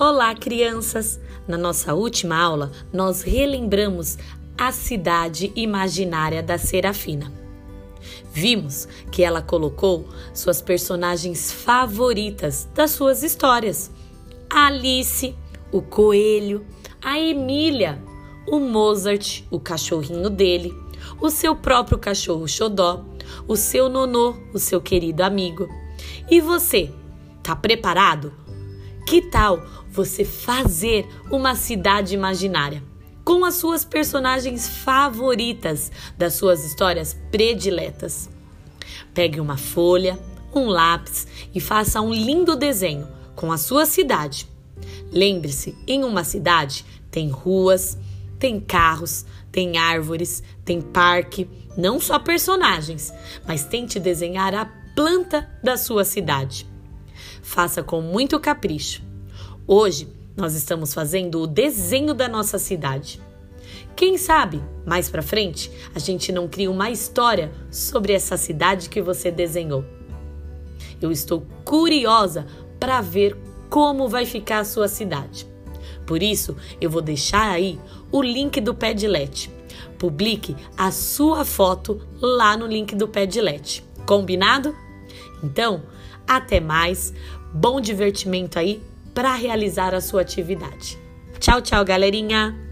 Olá, crianças! Na nossa última aula, nós relembramos a cidade imaginária da Serafina. Vimos que ela colocou suas personagens favoritas das suas histórias: a Alice, o coelho, a Emília, o Mozart, o cachorrinho dele, o seu próprio cachorro Xodó, o seu nonô, o seu querido amigo. E você, tá preparado? Que tal você fazer uma cidade imaginária com as suas personagens favoritas das suas histórias prediletas? Pegue uma folha, um lápis e faça um lindo desenho com a sua cidade. Lembre-se, em uma cidade tem ruas, tem carros, tem árvores, tem parque, não só personagens, mas tente desenhar a planta da sua cidade. Faça com muito capricho. Hoje nós estamos fazendo o desenho da nossa cidade. Quem sabe, mais para frente, a gente não cria uma história sobre essa cidade que você desenhou. Eu estou curiosa para ver como vai ficar a sua cidade. Por isso, eu vou deixar aí o link do Padlet. Publique a sua foto lá no link do Padlet. Combinado? Então, até mais. Bom divertimento aí para realizar a sua atividade. Tchau, tchau, galerinha!